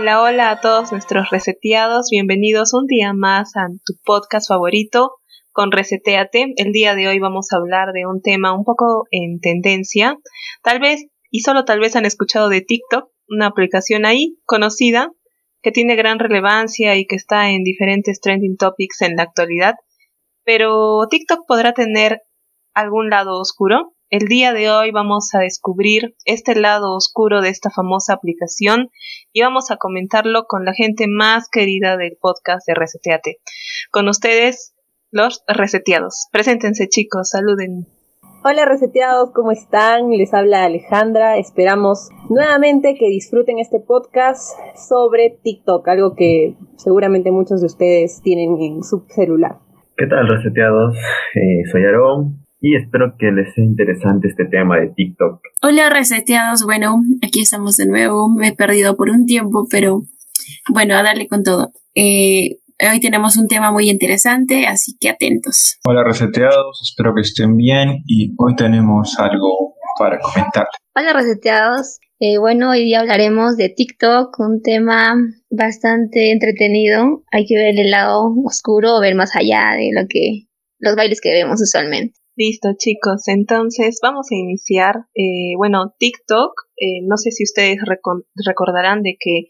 Hola, hola a todos nuestros reseteados. Bienvenidos un día más a tu podcast favorito con Reseteate. El día de hoy vamos a hablar de un tema un poco en tendencia. Tal vez, y solo tal vez han escuchado de TikTok, una aplicación ahí conocida que tiene gran relevancia y que está en diferentes trending topics en la actualidad. Pero TikTok podrá tener algún lado oscuro. El día de hoy vamos a descubrir este lado oscuro de esta famosa aplicación y vamos a comentarlo con la gente más querida del podcast de Reseteate. Con ustedes, los reseteados. Preséntense chicos, saluden. Hola reseteados, ¿cómo están? Les habla Alejandra. Esperamos nuevamente que disfruten este podcast sobre TikTok, algo que seguramente muchos de ustedes tienen en su celular. ¿Qué tal reseteados? Eh, soy Aarón y espero que les sea interesante este tema de TikTok. Hola reseteados, bueno, aquí estamos de nuevo, me he perdido por un tiempo, pero bueno, a darle con todo. Eh, hoy tenemos un tema muy interesante, así que atentos. Hola reseteados, espero que estén bien y hoy tenemos algo para comentar. Hola reseteados, eh, bueno, hoy día hablaremos de TikTok, un tema bastante entretenido. Hay que ver el lado oscuro, ver más allá de lo que los bailes que vemos usualmente. Listo, chicos. Entonces vamos a iniciar. Eh, bueno, TikTok, eh, no sé si ustedes recordarán de que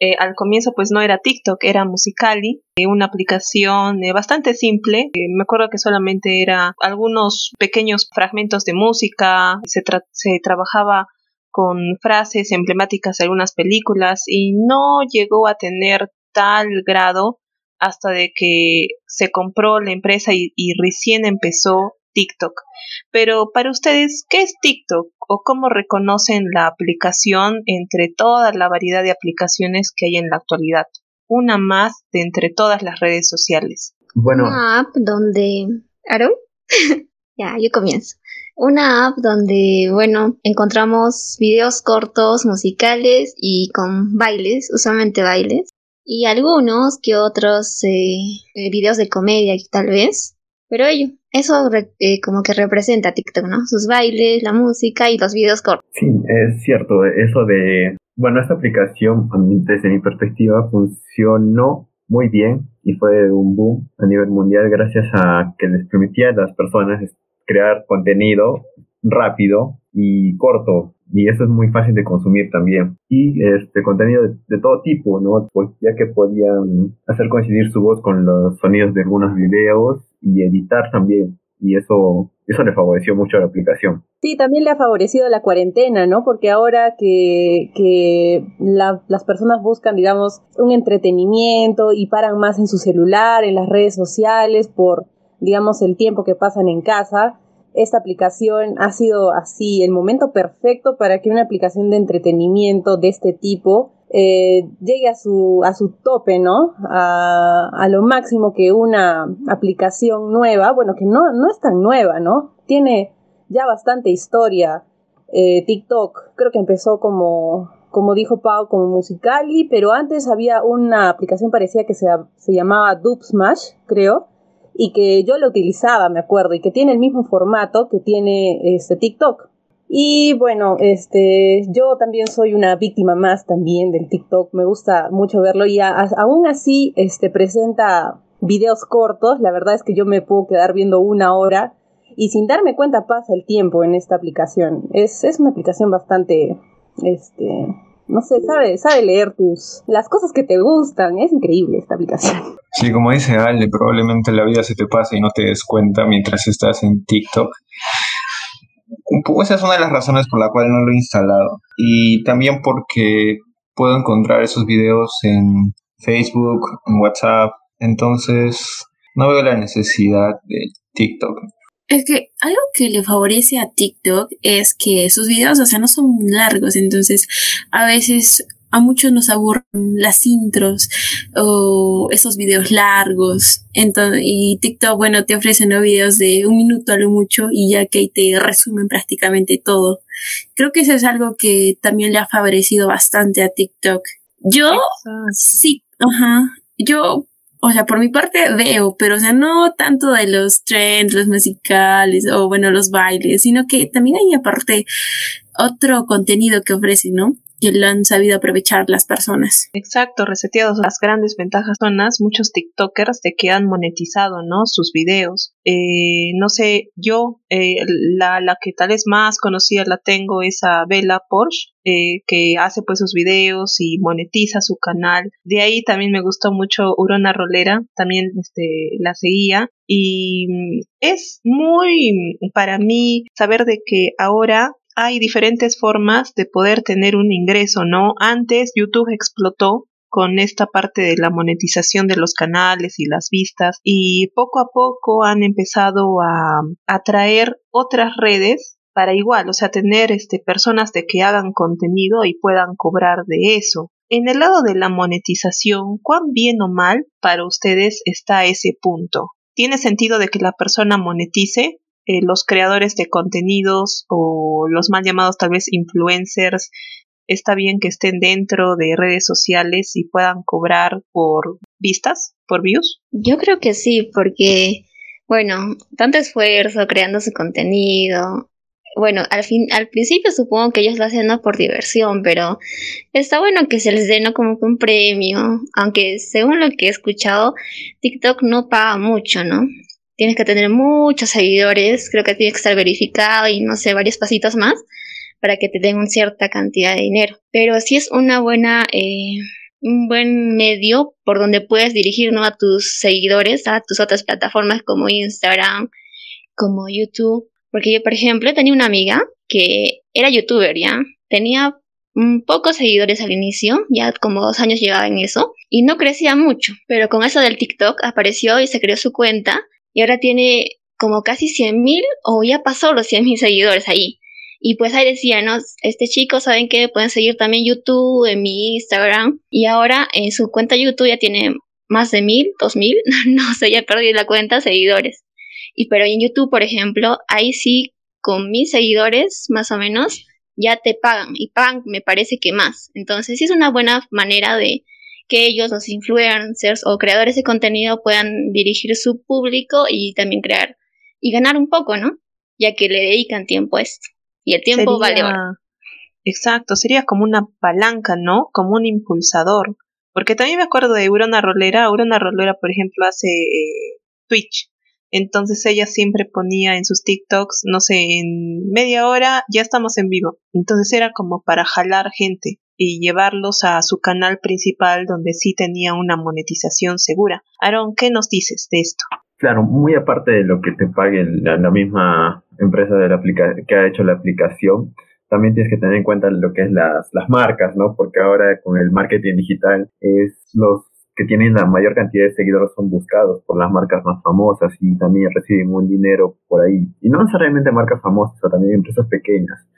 eh, al comienzo pues no era TikTok, era Musicali, una aplicación bastante simple. me acuerdo que solamente era algunos pequeños fragmentos de música, se, se trabajaba con frases emblemáticas de algunas películas y no llegó a tener tal grado hasta de que se compró la empresa y recién empezó TikTok. Pero para ustedes, ¿qué es TikTok o cómo reconocen la aplicación entre toda la variedad de aplicaciones que hay en la actualidad? Una más de entre todas las redes sociales. Bueno. Una app donde... ¿Aaron? ya, yo comienzo. Una app donde, bueno, encontramos videos cortos, musicales y con bailes, usualmente bailes. Y algunos que otros eh, eh, videos de comedia, tal vez. Pero ello, eso eh, como que representa TikTok, ¿no? Sus bailes, la música y los videos cortos. Sí, es cierto, eso de, bueno, esta aplicación desde mi perspectiva funcionó muy bien y fue un boom a nivel mundial gracias a que les permitía a las personas crear contenido rápido y corto y eso es muy fácil de consumir también y este contenido de, de, todo tipo no pues ya que podían hacer coincidir su voz con los sonidos de algunos videos y editar también. Y eso, eso le favoreció mucho a la aplicación. Sí, también le ha favorecido la cuarentena, ¿no? Porque ahora que, que las personas buscan, digamos, un entretenimiento y paran más en su celular, en las redes sociales, por, digamos, el tiempo que pasan en casa, esta aplicación ha sido así el momento perfecto para que una aplicación de entretenimiento de este tipo eh, llegue a su, a su tope, ¿no? A, a, lo máximo que una aplicación nueva, bueno, que no, no es tan nueva, ¿no? Tiene ya bastante historia. Eh, TikTok, creo que empezó como, como dijo Pau, como Musicali, pero antes había una aplicación parecida que se, se llamaba Dub Smash, creo, y que yo la utilizaba, me acuerdo, y que tiene el mismo formato que tiene este TikTok. Y bueno, este, yo también soy una víctima más también del TikTok, me gusta mucho verlo y aún así este, presenta videos cortos, la verdad es que yo me puedo quedar viendo una hora y sin darme cuenta pasa el tiempo en esta aplicación. Es, es una aplicación bastante, este, no sé, sabe, sabe leer tus, las cosas que te gustan, es increíble esta aplicación. Sí, como dice Ale, probablemente la vida se te pase y no te des cuenta mientras estás en TikTok esa es una de las razones por la cual no lo he instalado. Y también porque puedo encontrar esos videos en Facebook, en WhatsApp. Entonces, no veo la necesidad de TikTok. Es que algo que le favorece a TikTok es que sus videos, o sea, no son largos, entonces a veces a muchos nos aburren las intros o esos videos largos. Entonces, y TikTok, bueno, te ofrece ¿no? videos de un minuto a lo mucho y ya que te resumen prácticamente todo. Creo que eso es algo que también le ha favorecido bastante a TikTok. Yo, sí, ajá, yo o sea, por mi parte veo, pero o sea, no tanto de los trends, los musicales o bueno, los bailes, sino que también hay aparte otro contenido que ofrece, ¿no? Que lo han sabido aprovechar las personas. Exacto, reseteados las grandes ventajas son las muchos TikTokers de que han monetizado, ¿no? Sus videos. Eh, no sé, yo eh, la, la que tal vez más conocida la tengo es a Bella Porsche, eh, que hace pues sus videos y monetiza su canal. De ahí también me gustó mucho Urona Rolera, también este, la seguía. Y mm, es muy para mí saber de que ahora hay diferentes formas de poder tener un ingreso, ¿no? Antes YouTube explotó con esta parte de la monetización de los canales y las vistas y poco a poco han empezado a atraer otras redes para igual, o sea, tener este personas de que hagan contenido y puedan cobrar de eso. En el lado de la monetización, ¿cuán bien o mal para ustedes está ese punto? ¿Tiene sentido de que la persona monetice? Eh, los creadores de contenidos o los mal llamados tal vez influencers, está bien que estén dentro de redes sociales y puedan cobrar por vistas, por views? Yo creo que sí, porque, bueno, tanto esfuerzo creando su contenido. Bueno, al fin, al principio supongo que ellos lo hacen por diversión, pero está bueno que se les dé como un premio, aunque según lo que he escuchado, TikTok no paga mucho, ¿no? Tienes que tener muchos seguidores, creo que tiene que estar verificado y no sé, varios pasitos más para que te den una cierta cantidad de dinero. Pero sí es una buena, eh, un buen medio por donde puedes dirigir ¿no? a tus seguidores, a tus otras plataformas como Instagram, como YouTube. Porque yo, por ejemplo, tenía una amiga que era youtuber, ¿ya? Tenía pocos seguidores al inicio, ya como dos años llevaba en eso, y no crecía mucho, pero con eso del TikTok apareció y se creó su cuenta y ahora tiene como casi 100 mil o ya pasó los 100 mil seguidores ahí. Y pues ahí decía, ¿no? Este chico, ¿saben que Pueden seguir también YouTube, en mi Instagram. Y ahora en su cuenta YouTube ya tiene más de mil, dos mil, no sé, ya perdí la cuenta, seguidores. Y pero en YouTube, por ejemplo, ahí sí, con mil seguidores, más o menos, ya te pagan. Y pagan, me parece que más. Entonces sí es una buena manera de, que ellos, los influencers o creadores de contenido, puedan dirigir su público y también crear y ganar un poco, ¿no? Ya que le dedican tiempo a esto. Y el tiempo vale oro. Exacto, sería como una palanca, ¿no? Como un impulsador. Porque también me acuerdo de Urona Rolera. Urona Rolera, por ejemplo, hace eh, Twitch. Entonces ella siempre ponía en sus TikToks, no sé, en media hora ya estamos en vivo. Entonces era como para jalar gente y llevarlos a su canal principal donde sí tenía una monetización segura. Aaron, ¿qué nos dices de esto? Claro, muy aparte de lo que te pague la, misma empresa de la que ha hecho la aplicación, también tienes que tener en cuenta lo que es las, las marcas, ¿no? Porque ahora con el marketing digital es los que tienen la mayor cantidad de seguidores son buscados por las marcas más famosas y también reciben un dinero por ahí. Y no necesariamente marcas famosas, sino también empresas pequeñas.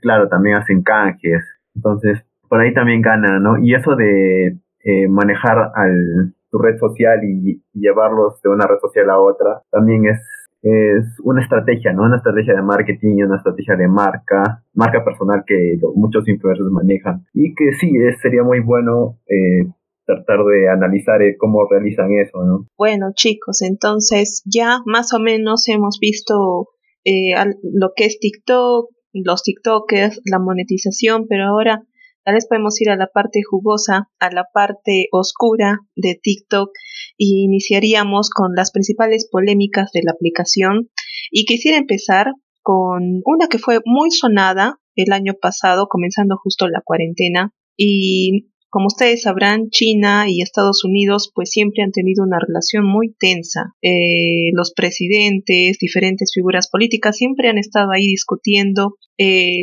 Claro, también hacen canjes. Entonces, por ahí también ganan, ¿no? Y eso de eh, manejar al, tu red social y, llevarlos de una red social a otra también es, es una estrategia, ¿no? Una estrategia de marketing una estrategia de marca, marca personal que muchos influencers manejan. Y que sí, es, sería muy bueno eh, tratar de analizar eh, cómo realizan eso, ¿no? Bueno, chicos, entonces ya más o menos hemos visto lo que es TikTok, los TikTokers, la monetización, pero ahora Tal vez podemos ir a la parte jugosa, a la parte oscura de TikTok y iniciaríamos con las principales polémicas de la aplicación. Y quisiera empezar con una que fue muy sonada el año pasado, comenzando justo la cuarentena. Y como ustedes sabrán, China y Estados Unidos pues siempre han tenido una relación muy tensa. Eh, los presidentes, diferentes figuras políticas siempre han estado ahí discutiendo eh,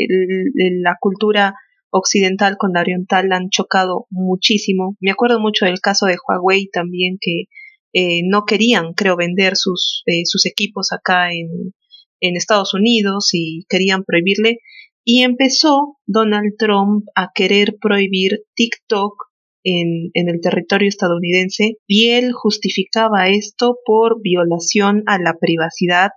la cultura occidental con la oriental han chocado muchísimo. Me acuerdo mucho del caso de Huawei también que eh, no querían, creo, vender sus, eh, sus equipos acá en, en Estados Unidos y querían prohibirle. Y empezó Donald Trump a querer prohibir TikTok en, en, el territorio estadounidense y él justificaba esto por violación a la privacidad,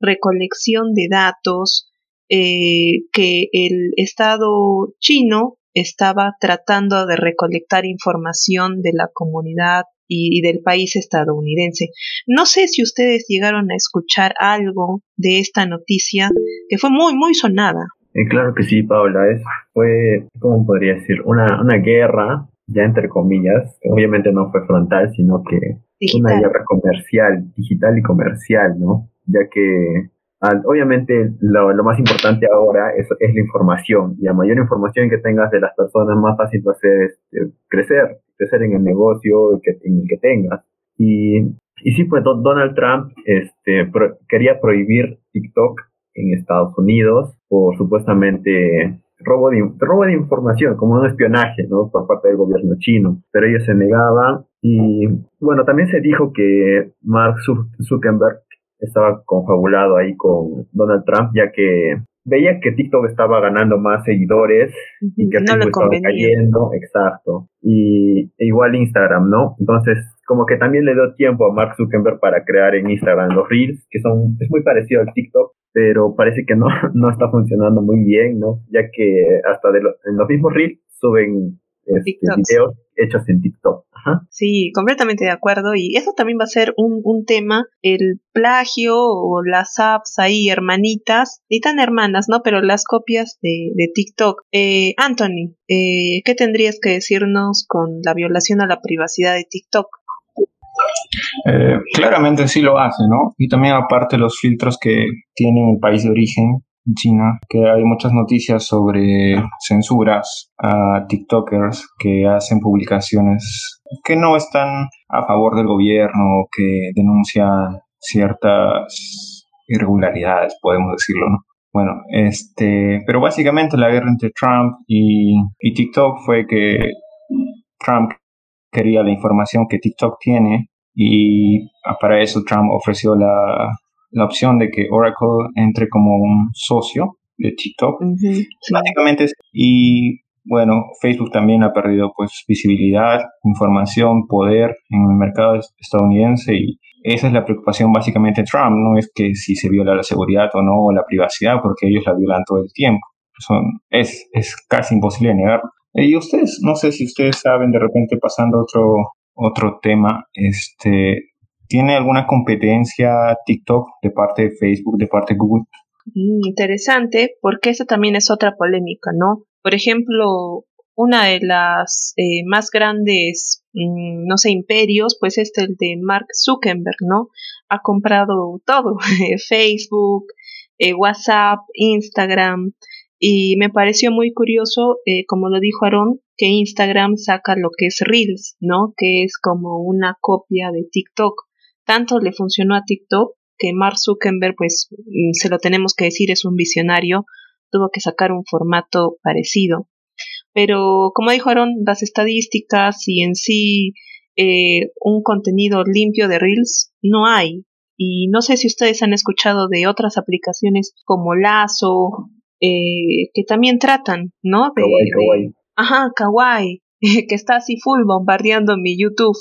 recolección de datos, eh, que el Estado chino estaba tratando de recolectar información de la comunidad y, del país estadounidense. No sé si ustedes llegaron a escuchar algo de esta noticia que fue muy, muy sonada. Eh, claro que sí, Paula. Es, fue, ¿cómo podría decir? Una, una guerra, ya entre comillas. Obviamente no fue frontal, sino que una guerra comercial, digital y comercial, ¿no? Ya que obviamente lo, más importante ahora es, es, la información y a mayor información que tengas de las personas más fácil va a ser este, crecer, crecer en el negocio que, en el que tengas. Y, y sí, pues Donald Trump este, quería prohibir TikTok en Estados Unidos por supuestamente robo de, robo de información, como un espionaje, ¿no? Por parte del gobierno chino. Pero ellos se negaban y, bueno, también se dijo que Mark Zuckerberg estaba confabulado ahí con Donald Trump, ya que veía que TikTok estaba ganando más seguidores y que no estaba cayendo, exacto. Y e igual Instagram, ¿no? Entonces, como que también le dio tiempo a Mark Zuckerberg para crear en Instagram los Reels, que son, es muy parecido al TikTok, pero parece que no, no está funcionando muy bien, ¿no? Ya que hasta de en los mismos Reels suben este, videos hechos en TikTok. Sí, completamente de acuerdo. Y eso también va a ser un, un, tema, el plagio o las apps ahí, hermanitas, ni tan hermanas, ¿no? Pero las copias de, de TikTok. Eh, Anthony, eh, ¿qué tendrías que decirnos con la violación a la privacidad de TikTok? Eh, claramente sí lo hace, ¿no? Y también aparte los filtros que tiene el país de origen, China, que hay muchas noticias sobre censuras a TikTokers que hacen publicaciones que no están a favor del gobierno que denuncian ciertas irregularidades, podemos decirlo, ¿no? Bueno, este, pero básicamente la guerra entre Trump y, y TikTok fue que Trump quería la información que TikTok tiene y para eso Trump ofreció la, la opción de que Oracle entre como un socio de TikTok. Básicamente, y bueno, Facebook también ha perdido pues visibilidad, información, poder en el mercado estadounidense y esa es la preocupación básicamente de Trump, no es que si se viola la seguridad o no o la privacidad, porque ellos la violan todo el tiempo. Son, es, es casi imposible negarlo. Y ustedes, no sé si ustedes saben, de repente pasando otro, otro tema, este, ¿Tiene alguna competencia TikTok de parte de Facebook, de parte de Google? Mm, interesante, porque esa también es otra polémica, ¿no? Por ejemplo, una de las eh, más grandes, mm, no sé, imperios, pues es el de Mark Zuckerberg, ¿no? Ha comprado todo, Facebook, eh, WhatsApp, Instagram, y me pareció muy curioso, eh, como lo dijo Aaron, que Instagram saca lo que es Reels, ¿no? Que es como una copia de TikTok tanto le funcionó a TikTok que Mark Zuckerberg, pues mm, se lo tenemos que decir, es un visionario, tuvo que sacar un formato parecido. Pero como dijo Aaron, las estadísticas y en sí eh, un contenido limpio de Reels no hay. Y no sé si ustedes han escuchado de otras aplicaciones como Lazo, eh, que también tratan, ¿no? De, kawaii, Ajá, Kawaii, que está así full bombardeando mi YouTube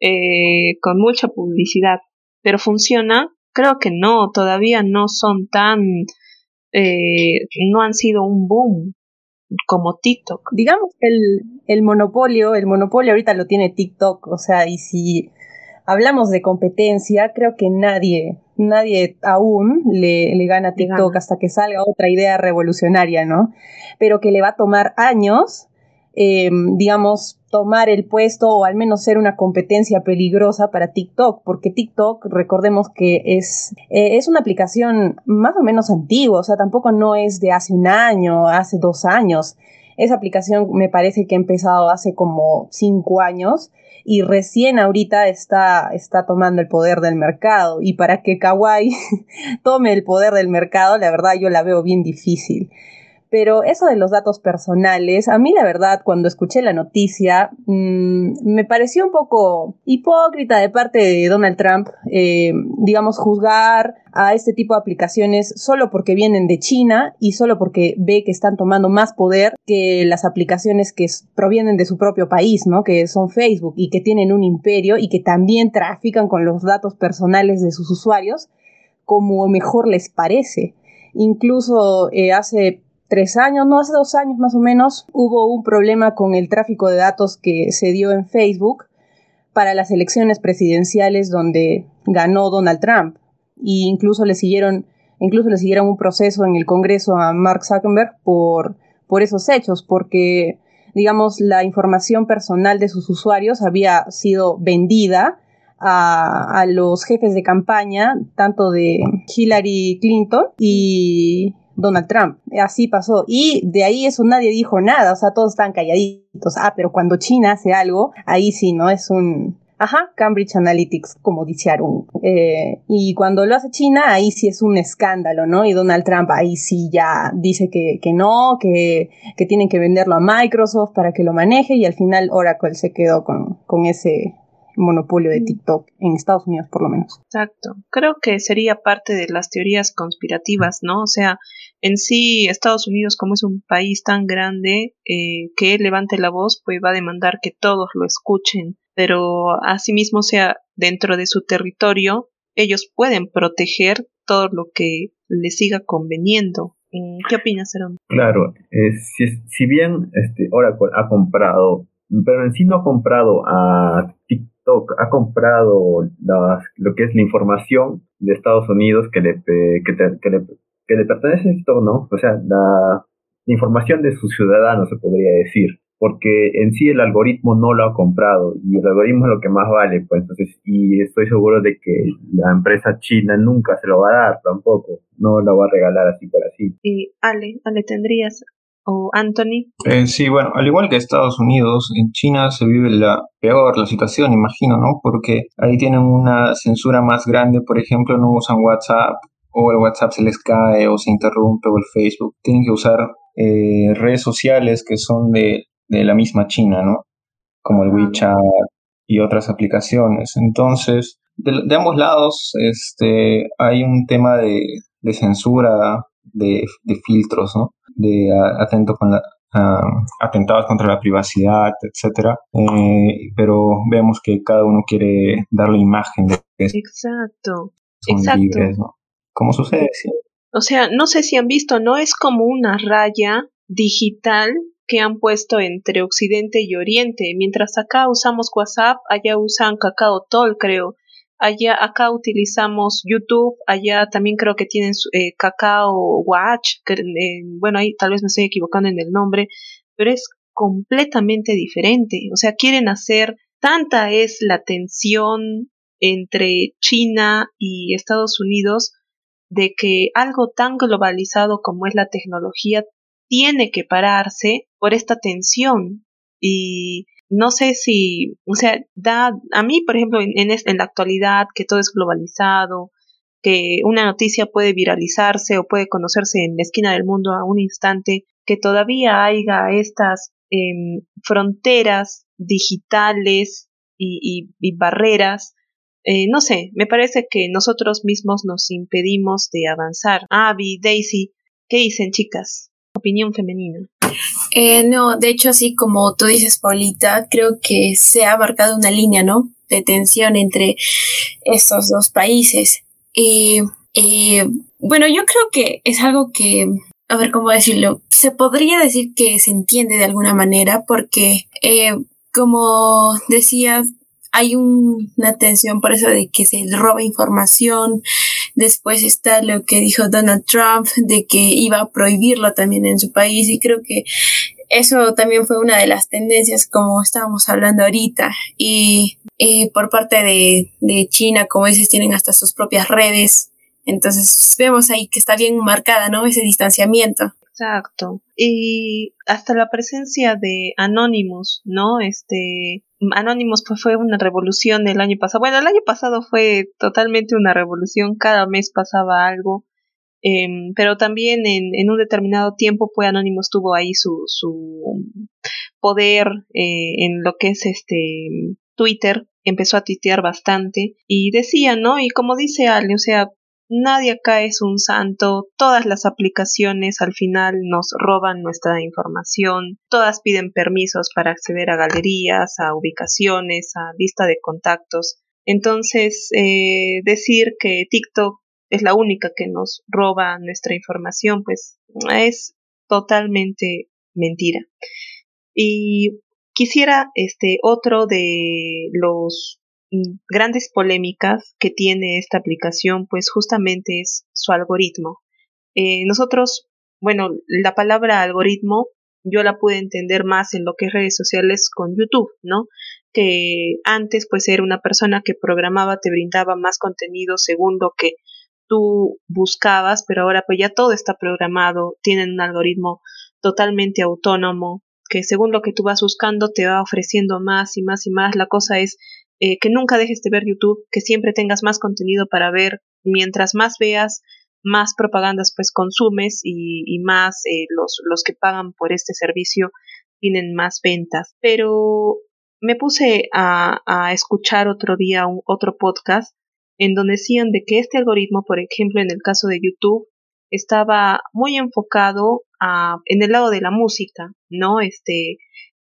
eh, con mucha publicidad. Pero funciona, creo que no, todavía no son tan, eh, no han sido un boom como TikTok. Digamos que el, el monopolio, el monopolio ahorita lo tiene TikTok, o sea, y si hablamos de competencia, creo que nadie, nadie aún le, le gana a TikTok hasta que salga otra idea revolucionaria, ¿no? Pero que le va a tomar años eh, digamos, tomar el puesto o al menos ser una competencia peligrosa para TikTok, porque TikTok, recordemos que es, eh, es una aplicación más o menos antigua, o sea, tampoco no es de hace un año, hace dos años. Esa aplicación me parece que ha empezado hace como cinco años y recién ahorita está, está tomando el poder del mercado. Y para que Kawaii tome el poder del mercado, la verdad yo la veo bien difícil. Pero eso de los datos personales, a mí la verdad, cuando escuché la noticia, mmm, me pareció un poco hipócrita de parte de Donald Trump, eh, digamos, juzgar a este tipo de aplicaciones solo porque vienen de China y solo porque ve que están tomando más poder que las aplicaciones que provienen de su propio país, ¿no? Que son Facebook y que tienen un imperio y que también trafican con los datos personales de sus usuarios como mejor les parece. Incluso eh, hace tres años, no hace dos años más o menos, hubo un problema con el tráfico de datos que se dio en Facebook para las elecciones presidenciales donde ganó Donald Trump. E incluso le siguieron incluso le siguieron un proceso en el Congreso a Mark Zuckerberg por, por esos hechos, porque digamos, la información personal de sus usuarios había sido vendida a, a, los jefes de campaña, tanto de Hillary Clinton y Donald Trump. Así pasó. Y de ahí eso nadie dijo nada, o sea, todos estaban calladitos. Ah, pero cuando China hace algo, ahí sí, ¿no? Es un... Ajá, Cambridge Analytics, como dice Arun. Eh, y cuando lo hace China, ahí sí es un escándalo, ¿no? Y Donald Trump ahí sí ya dice que, que no, que, que tienen que venderlo a Microsoft para que lo maneje y al final Oracle se quedó con, con ese monopolio de TikTok en Estados Unidos por lo menos. Exacto. Creo que sería parte de las teorías conspirativas, ¿no? O sea, en sí Estados Unidos como es un país tan grande eh, que levante la voz, pues va a demandar que todos lo escuchen. Pero asimismo, sea, dentro de su territorio, ellos pueden proteger todo lo que les siga conveniendo. ¿Qué opinas, Aaron? Claro, eh, si, si, bien este, Oracle ha comprado, pero en sí no ha comprado a TikTok, ha comprado las, lo que es la información de Estados Unidos que le, que, te, que le que le pertenece esto, ¿no? O sea, la, información de sus ciudadanos, se podría decir, porque en sí el algoritmo no lo ha comprado y el algoritmo es lo que más vale, pues entonces, y estoy seguro de que la empresa china nunca se lo va a dar tampoco, no lo va a regalar así por así. Y Ale, Ale, ¿tendrías o Anthony? Eh, sí, bueno, al igual que Estados Unidos, en China se vive la peor la situación, imagino, ¿no? Porque ahí tienen una censura más grande, por ejemplo, no usan WhatsApp, o el WhatsApp se les cae o se interrumpe o el Facebook. Tienen que usar eh, redes sociales que son de, la misma China, ¿no? Como el WeChat y otras aplicaciones. Entonces, de, ambos lados este, hay un tema de, censura, de, filtros, ¿no? De atento con la, atentados contra la privacidad, etcétera. Eh, pero vemos que cada uno quiere dar la imagen de que Exacto. son Exacto. libres, ¿no? ¿Cómo sucede? O sea, no sé si han visto, ¿no? Es como una raya digital que han puesto entre Occidente y Oriente. Mientras acá usamos WhatsApp, allá usan Kakao Talk, creo. Allá, acá utilizamos YouTube, allá también creo que tienen eh, Kakao Watch, eh, bueno, ahí tal vez me estoy equivocando en el nombre, pero es completamente diferente. O sea, quieren hacer, tanta es la tensión entre China y Estados Unidos de que algo tan globalizado como es la tecnología tiene que pararse por esta tensión. Y no sé si, o sea, da, a mí, por ejemplo, en, en, la actualidad, que todo es globalizado, que una noticia puede viralizarse o puede conocerse en la esquina del mundo a un instante, que todavía haya estas em, fronteras digitales y, y barreras eh, no sé, me parece que nosotros mismos nos impedimos de avanzar. Abby, Daisy, ¿qué dicen chicas? Opinión femenina. Eh, no, de hecho, así como tú dices, Paulita, creo que se ha marcado una línea, ¿no? De tensión entre estos dos países. Y bueno, yo creo que es algo que, a ver cómo decirlo, se podría decir que se entiende de alguna manera porque, eh, como decía, hay una tensión por eso de que se roba información. Después está lo que dijo Donald Trump de que iba a prohibirlo también en su país y creo que eso también fue una de las tendencias como estábamos hablando ahorita y, por parte de, de China, como dices, tienen hasta sus propias redes. Entonces vemos ahí que está bien marcada, ¿no? Ese distanciamiento. Exacto. Y hasta la presencia de Anonymous, ¿no? Este, Anonymous pues fue una revolución el año pasado. Bueno, el año pasado fue totalmente una revolución, cada mes pasaba algo. Em, pero también en, en, un determinado tiempo pues Anonymous tuvo ahí su, su poder eh, en lo que es este Twitter, empezó a tuitear bastante y decía, ¿no? Y como dice Ale, o sea, Nadie acá es un santo, todas las aplicaciones al final nos roban nuestra información, todas piden permisos para acceder a galerías, a ubicaciones, a lista de contactos. Entonces, eh, decir que TikTok es la única que nos roba nuestra información, pues es totalmente mentira. Y quisiera este otro de los grandes polémicas que tiene esta aplicación, pues justamente es su algoritmo. Eh, nosotros, bueno, la palabra algoritmo yo la pude entender más en lo que es redes sociales con YouTube, ¿no? Que antes pues era una persona que programaba, te brindaba más contenido según lo que tú buscabas, pero ahora pues ya todo está programado, tienen un algoritmo totalmente autónomo, que según lo que tú vas buscando te va ofreciendo más y más y más. La cosa es eh, que nunca dejes de ver YouTube, que siempre tengas más contenido para ver. Mientras más veas, más propagandas pues consumes y, más eh, los, los que pagan por este servicio tienen más ventas. Pero me puse a, a escuchar otro día un, otro podcast en donde decían de que este algoritmo, por ejemplo, en el caso de YouTube, estaba muy enfocado a, en el lado de la música, ¿no? Este,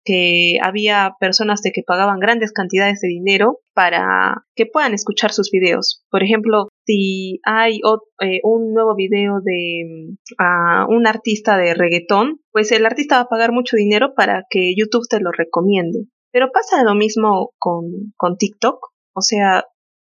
que había personas de que pagaban grandes cantidades de dinero para que puedan escuchar sus videos. Por ejemplo, si hay eh, un nuevo video de uh, un artista de reggaetón, pues el artista va a pagar mucho dinero para que YouTube te lo recomiende. Pero pasa lo mismo con, con TikTok. O sea,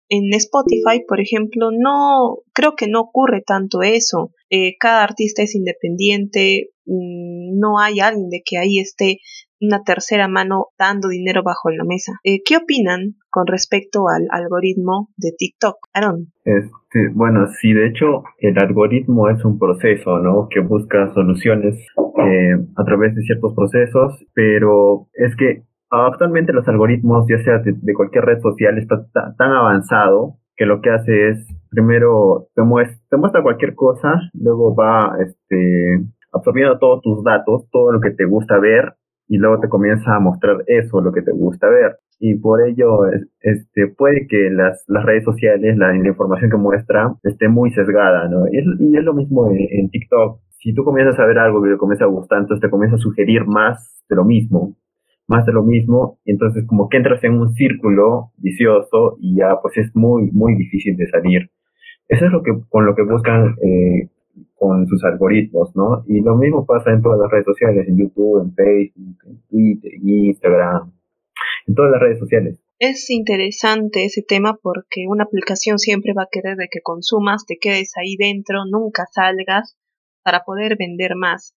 en Spotify, por ejemplo, no creo que no ocurre tanto eso. Eh, cada artista es independiente, mm, no hay alguien de que ahí esté una tercera mano dando dinero bajo la mesa. Eh, ¿Qué opinan con respecto al algoritmo de TikTok? Aaron. Este, bueno, sí, de hecho, el algoritmo es un proceso, ¿no? Que busca soluciones eh, a través de ciertos procesos, pero es que actualmente los algoritmos, ya sea de, cualquier red social, está tan avanzado que lo que hace es, primero te muestra, te muestra cualquier cosa, luego va este, absorbiendo todos tus datos, todo lo que te gusta ver, y luego te comienza a mostrar eso, lo que te gusta ver. Y por ello, este, puede que las, las redes sociales, la, información que muestra, esté muy sesgada, ¿no? Y es, y es lo mismo en, en, TikTok. Si tú comienzas a ver algo que te comienza a gustar, entonces te comienza a sugerir más de lo mismo más de lo mismo, y entonces como que entras en un círculo vicioso y ya pues es muy, muy difícil de salir. Eso es lo que, con lo que buscan eh, con sus algoritmos, ¿no? Y lo mismo pasa en todas las redes sociales, en YouTube, en Facebook, en Twitter, en Instagram, en todas las redes sociales. Es interesante ese tema porque una aplicación siempre va a querer de que consumas, te quedes ahí dentro, nunca salgas para poder vender más.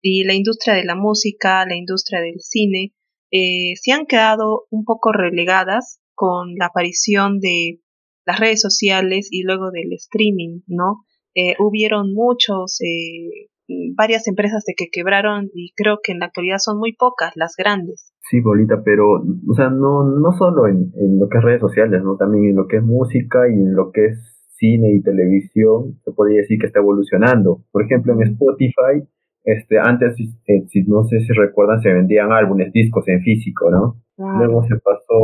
Y la industria de la música, la industria del cine, eh, se han quedado un poco relegadas con la aparición de las redes sociales y luego del streaming, ¿no? Eh, hubieron muchos, eh, varias empresas de que quebraron y creo que en la actualidad son muy pocas las grandes. Sí, Bolita, pero, o sea, no, no solo en, en lo que es redes sociales, ¿no? También en lo que es música y en lo que es cine y televisión, se podría decir que está evolucionando. Por ejemplo, en Spotify este, antes, eh, si no sé si recuerdan, se vendían álbumes, discos en físico, ¿no? Luego se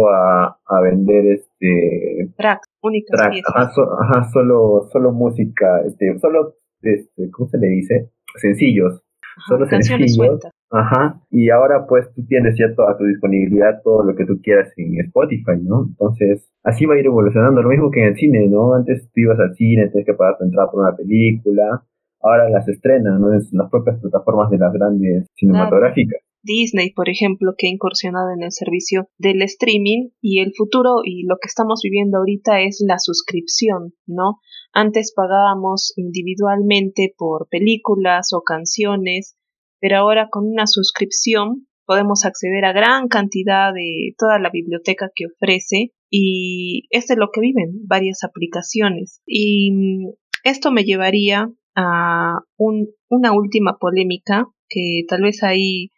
a, a vender este tracks, únicas ajá, solo, solo música, este, solo, este, ¿cómo se le dice? Sencillos, solo sencillos. Ajá, y ahora pues tú tienes ya toda tu disponibilidad, todo lo que tú quieras en Spotify, ¿no? Entonces, así va a ir evolucionando, lo mismo que en el cine, ¿no? Antes tú ibas al cine, tenías que pagar tu entrada por una película, ahora las estrenan, ¿no? En las propias plataformas de las grandes cinematográficas. Disney, por ejemplo, que ha incursionado en el servicio del streaming y el futuro y lo que estamos viviendo ahorita es la suscripción, ¿no? Antes pagábamos individualmente por películas o canciones, pero ahora con una suscripción podemos acceder a gran cantidad de toda la biblioteca que ofrece y es de lo que viven varias aplicaciones. Y mm, esto me llevaría a un, una última polémica que tal vez ahí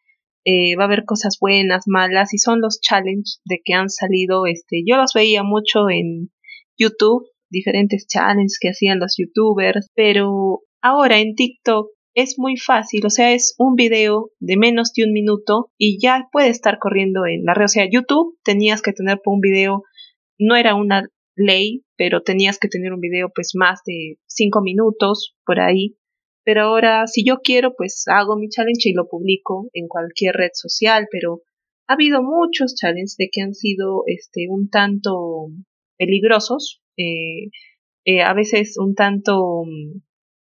eh, va a haber cosas buenas, malas y son los challenges de que han salido. Este, yo los veía mucho en YouTube, diferentes challenges que hacían los youtubers, pero ahora en TikTok es muy fácil, o sea, es un video de menos de un minuto y ya puede estar corriendo en la red. O sea, YouTube tenías que tener por un video, no era una ley, pero tenías que tener un video pues más de cinco minutos por ahí. Pero ahora, si yo quiero, pues hago mi challenge y lo publico en cualquier red social, pero ha habido muchos challenges de que han sido este un tanto peligrosos, eh, eh, a veces un tanto mm,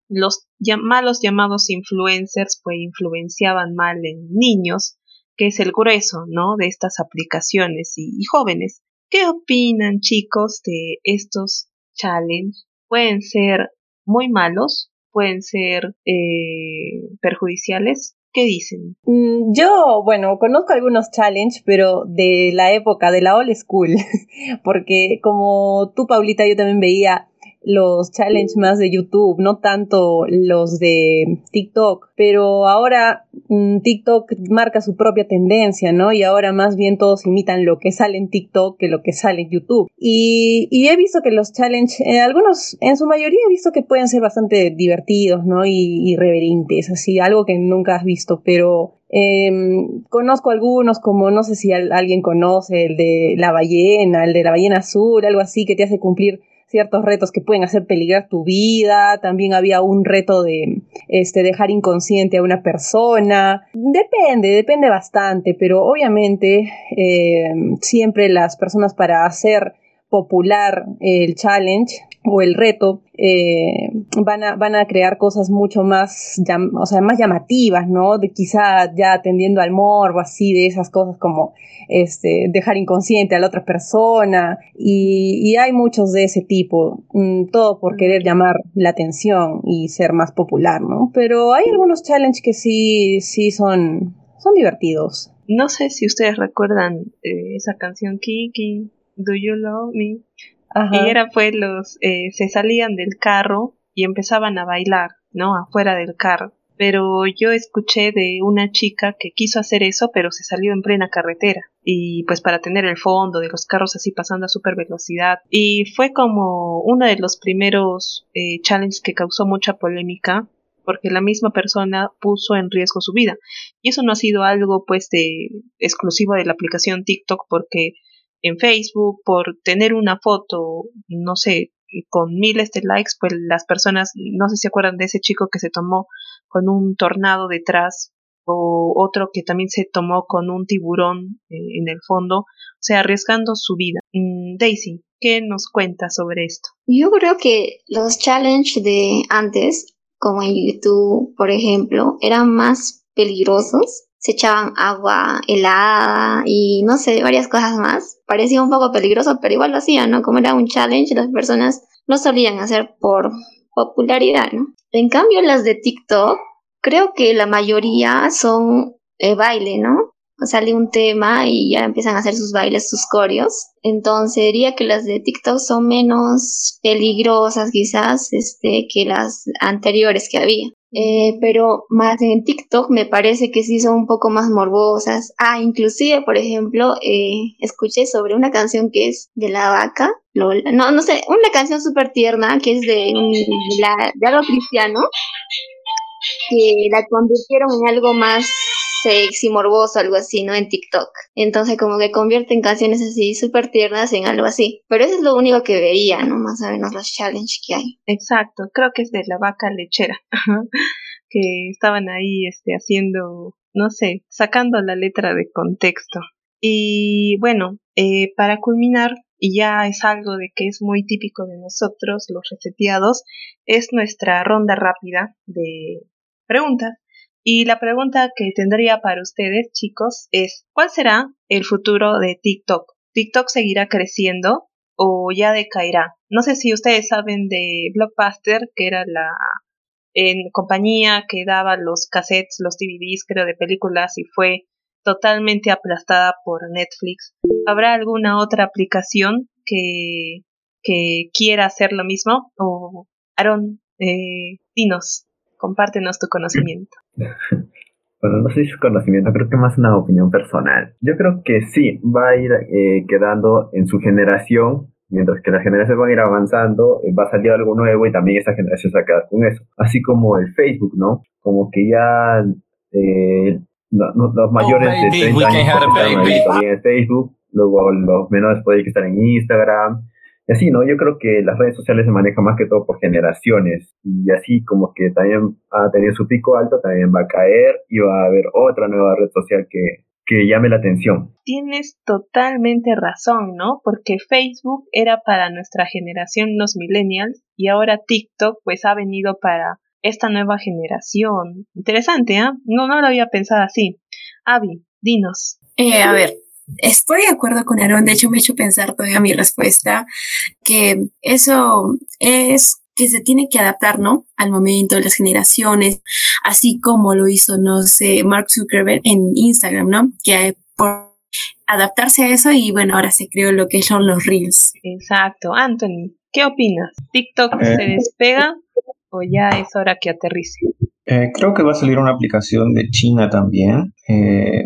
los malos llamados influencers pues influenciaban mal en niños, que es el grueso, ¿no? De estas aplicaciones y jóvenes ¿Qué opinan chicos de estos challenges? Pueden ser muy malos, pueden ser eh, perjudiciales. ¿Qué dicen? Mm, yo, bueno, conozco algunos challenges, pero de la época, de la old school, porque como tú, Paulita, yo también veía los challenges más de YouTube, no tanto los de TikTok, pero ahora mm, TikTok marca su propia tendencia, ¿no? Y ahora más bien todos imitan lo que sale en TikTok que lo que sale en YouTube. Y, he visto que los challenges, eh, algunos, en su mayoría he visto que pueden ser bastante divertidos, ¿no? Y irreverentes, así, algo que nunca has visto, pero em, conozco algunos, como no sé si alguien conoce, el de la ballena, el de la ballena azul, algo así, que te hace cumplir ciertos retos que pueden hacer peligrar tu vida, también había un reto de este, dejar inconsciente a una persona, depende, depende bastante, pero obviamente eh, siempre las personas para hacer popular el challenge o el reto, eh, van, a, van a crear cosas mucho más, o sea, más llamativas, ¿no? De quizá ya atendiendo al morbo, así, de esas cosas como este, dejar inconsciente a la otra persona, y, hay muchos de ese tipo, mm, todo por querer llamar la atención y ser más popular, ¿no? Pero hay algunos challenges que sí, sí son, son divertidos. No sé si ustedes recuerdan eh, esa canción Kiki, Do You Love Me? Y era pues los, eh, se salían del carro y empezaban a bailar, ¿no? Afuera del carro. Pero yo escuché de una chica que quiso hacer eso, pero se salió en plena carretera. Y pues para tener el fondo de los carros así pasando a super velocidad. Y fue como uno de los primeros eh, challenges que causó mucha polémica porque la misma persona puso en riesgo su vida. Y eso no ha sido algo pues de exclusivo de la aplicación TikTok porque en Facebook por tener una foto, no sé, con miles de likes, pues las personas, no sé si acuerdan de ese chico que se tomó con un tornado detrás o otro que también se tomó con un tiburón eh, en el fondo, o sea, arriesgando su vida. Mm, Daisy, ¿qué nos cuenta sobre esto? Yo creo que los challenges de antes, como en YouTube, por ejemplo, eran más peligrosos se echaban agua helada y no sé, varias cosas más. Parecía un poco peligroso, pero igual lo hacían, ¿no? Como era un challenge, las personas lo solían hacer por popularidad, ¿no? En cambio, las de TikTok, creo que la mayoría son eh, baile, ¿no? Sale un tema y ya empiezan a hacer sus bailes, sus coreos. Entonces diría que las de TikTok son menos peligrosas quizás este, que las anteriores que había. Eh, pero más en TikTok me parece que sí son un poco más morbosas. Ah, inclusive, por ejemplo, eh, escuché sobre una canción que es de la vaca, no, no sé, una canción súper tierna que es de, de algo cristiano, que la convirtieron en algo más sexy, morboso, algo así, ¿no? En TikTok. Entonces como que convierten canciones así súper tiernas en algo así. Pero eso es lo único que veía, ¿no? Más o menos los challenges que hay. Exacto, creo que es de la vaca lechera. que estaban ahí este, haciendo, no sé, sacando la letra de contexto. Y bueno, eh, para culminar, y ya es algo de que es muy típico de nosotros, los reseteados, es nuestra ronda rápida de preguntas. Y la pregunta que tendría para ustedes, chicos, es ¿cuál será el futuro de TikTok? ¿TikTok seguirá creciendo o ya decaerá? No sé si ustedes saben de Blockbuster, que era la compañía que daba los cassettes, los DVDs, creo, de películas y fue totalmente aplastada por Netflix. ¿Habrá alguna otra aplicación que, que quiera hacer lo mismo? O, Aaron, eh, dinos, compártenos tu conocimiento. Bueno, no sé si es conocimiento, creo que más una opinión personal. Yo creo que sí, va a ir eh, quedando en su generación, mientras que las generaciones van a ir avanzando, eh, va a salir algo nuevo y también esa generación se va a quedar con eso. Así como el Facebook, ¿no? Como que ya eh, los mayores de 30 años en Facebook, luego los menores pueden estar en Instagram, y así, ¿no? Yo creo que las redes sociales se manejan más que todo por generaciones y así como que también ha tenido su pico alto, también va a caer y va a haber otra nueva red social que, que llame la atención. Tienes totalmente razón, ¿no? Porque Facebook era para nuestra generación, los millennials, y ahora TikTok pues ha venido para esta nueva generación. Interesante, ¿ah? No, no lo había pensado así. Avi, dinos. Eh, a ver, estoy de acuerdo con Aaron, de hecho me ha hecho pensar todavía mi respuesta, que eso es que se tiene que adaptar, ¿no? Al momento, de las generaciones, así como lo hizo, no sé, Mark Zuckerberg en Instagram, ¿no? Que por adaptarse a eso y bueno, ahora se creó lo que son los Reels. Exacto. Anthony, ¿qué opinas? ¿TikTok se Eh. despega o ya es hora que aterrice? Eh, creo que va a salir una aplicación de China también, eh,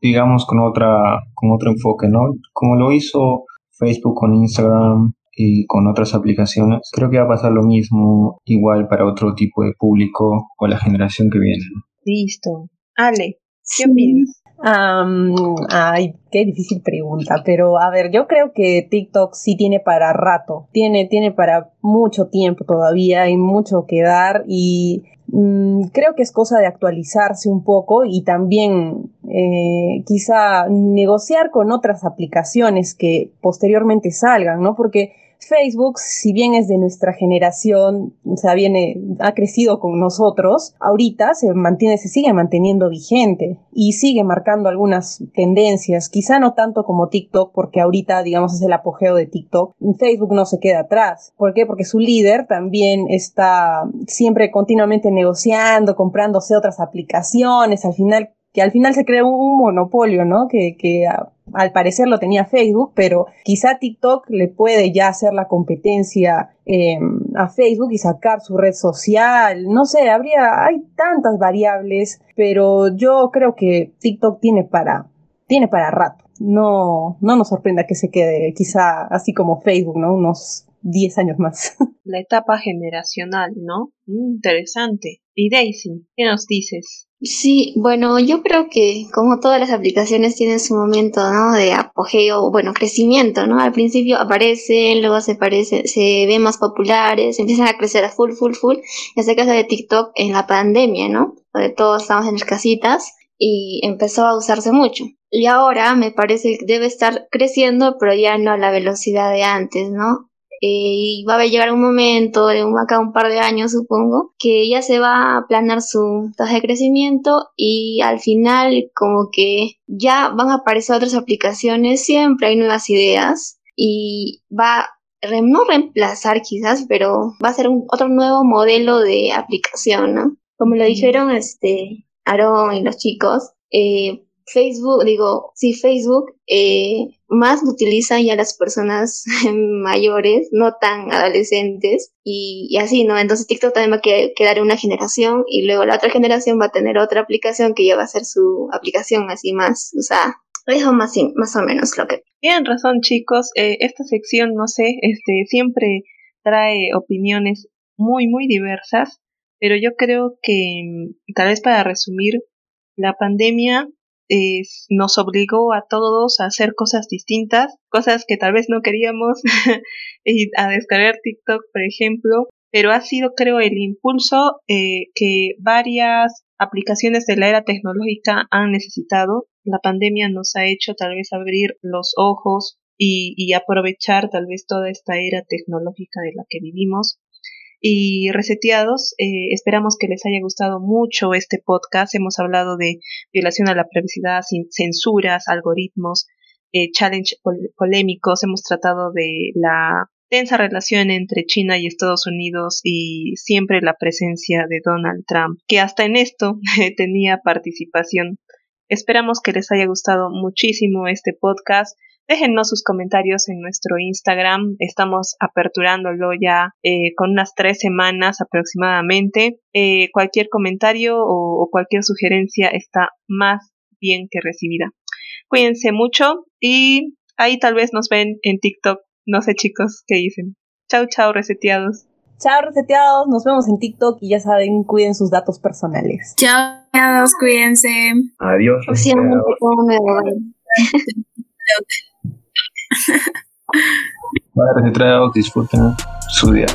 digamos con otra, con otro enfoque, ¿no? Como lo hizo Facebook con Instagram y con otras aplicaciones, creo que va a pasar lo mismo igual para otro tipo de público o la generación que viene. ¿no? Listo. Ale, ¿qué Sí. opinas? Am, ay, qué difícil pregunta, pero a ver, yo creo que TikTok sí tiene para rato, tiene, tiene para mucho tiempo todavía, hay mucho que dar y mm, creo que es cosa de actualizarse un poco y también eh, quizá negociar con otras aplicaciones que posteriormente salgan, ¿no? Porque Facebook, si bien es de nuestra generación, o sea, viene, ha crecido con nosotros, ahorita se mantiene, se sigue manteniendo vigente y sigue marcando algunas tendencias, quizá no tanto como TikTok, porque ahorita, digamos, es el apogeo de TikTok. Facebook no se queda atrás. ¿Por qué? Porque su líder también está siempre continuamente negociando, comprándose otras aplicaciones, al final que al final se creó un monopolio, ¿no? Que, que al parecer lo tenía Facebook, pero quizá TikTok le puede ya hacer la competencia eh, a Facebook y sacar su red social. No sé, habría, hay tantas variables, pero yo creo que TikTok tiene para, tiene para rato. No, no nos sorprenda que se quede quizá así como Facebook, ¿no? Unos 10 años más. La etapa generacional, ¿no? Mm, interesante. Daisy, ¿qué nos dices? Sí, bueno, yo creo que como todas las aplicaciones tienen su momento, ¿no? De apogeo, bueno, crecimiento, ¿no? Al principio aparecen, luego se parecen, se ven más populares, empiezan a crecer a full, full, full. En este caso de TikTok en la pandemia, ¿no? Todos estamos en las casitas y empezó a usarse mucho. Y ahora me parece que debe estar creciendo, pero ya no a la velocidad de antes, ¿no? Eh, y va a llegar un momento, de un, acá un par de años supongo, que ya se va a aplanar su tasa de crecimiento y al final como que ya van a aparecer otras aplicaciones, siempre hay nuevas ideas y va no reemplazar quizás, pero va a ser un, otro nuevo modelo de aplicación, ¿no? Como lo dijeron este Aaron y los chicos, eh, Facebook, digo, sí, Facebook, eh, más lo utilizan ya las personas mayores, no tan adolescentes, y, así, ¿no? Entonces TikTok también va a que- quedar en una generación y luego la otra generación va a tener otra aplicación que ya va a ser su aplicación así más usada. Eso más, más o menos lo que... Tienen razón, chicos. eh, esta sección, no sé, este, siempre trae opiniones muy, muy diversas, pero yo creo que, mm, tal vez para resumir, la pandemia nos obligó a todos a hacer cosas distintas, cosas que tal vez no queríamos, y a descargar TikTok, por ejemplo, pero ha sido, creo, el impulso eh, que varias aplicaciones de la era tecnológica han necesitado. La pandemia nos ha hecho tal vez abrir los ojos y, y aprovechar tal vez toda esta era tecnológica de la que vivimos. Y reseteados, eh, esperamos que les haya gustado mucho este podcast. Hemos hablado de violación a la privacidad, sin censuras, algoritmos, eh, challenge pol- polémicos. Hemos tratado de la tensa relación entre China y Estados Unidos y siempre la presencia de Donald Trump, que hasta en esto tenía participación. Esperamos que les haya gustado muchísimo este podcast. Déjennos sus comentarios en nuestro Instagram. Estamos aperturándolo ya eh, con unas tres semanas aproximadamente. Eh, cualquier comentario o, o cualquier sugerencia está más bien que recibida. Cuídense mucho y ahí tal vez nos ven en TikTok. No sé chicos qué dicen. Chau, chau, reseteados. Chao, reseteados. Nos vemos en TikTok y ya saben, cuiden sus datos personales. Chao, cuídense. Adiós. Reseteados. Para retratos, disfruten su día.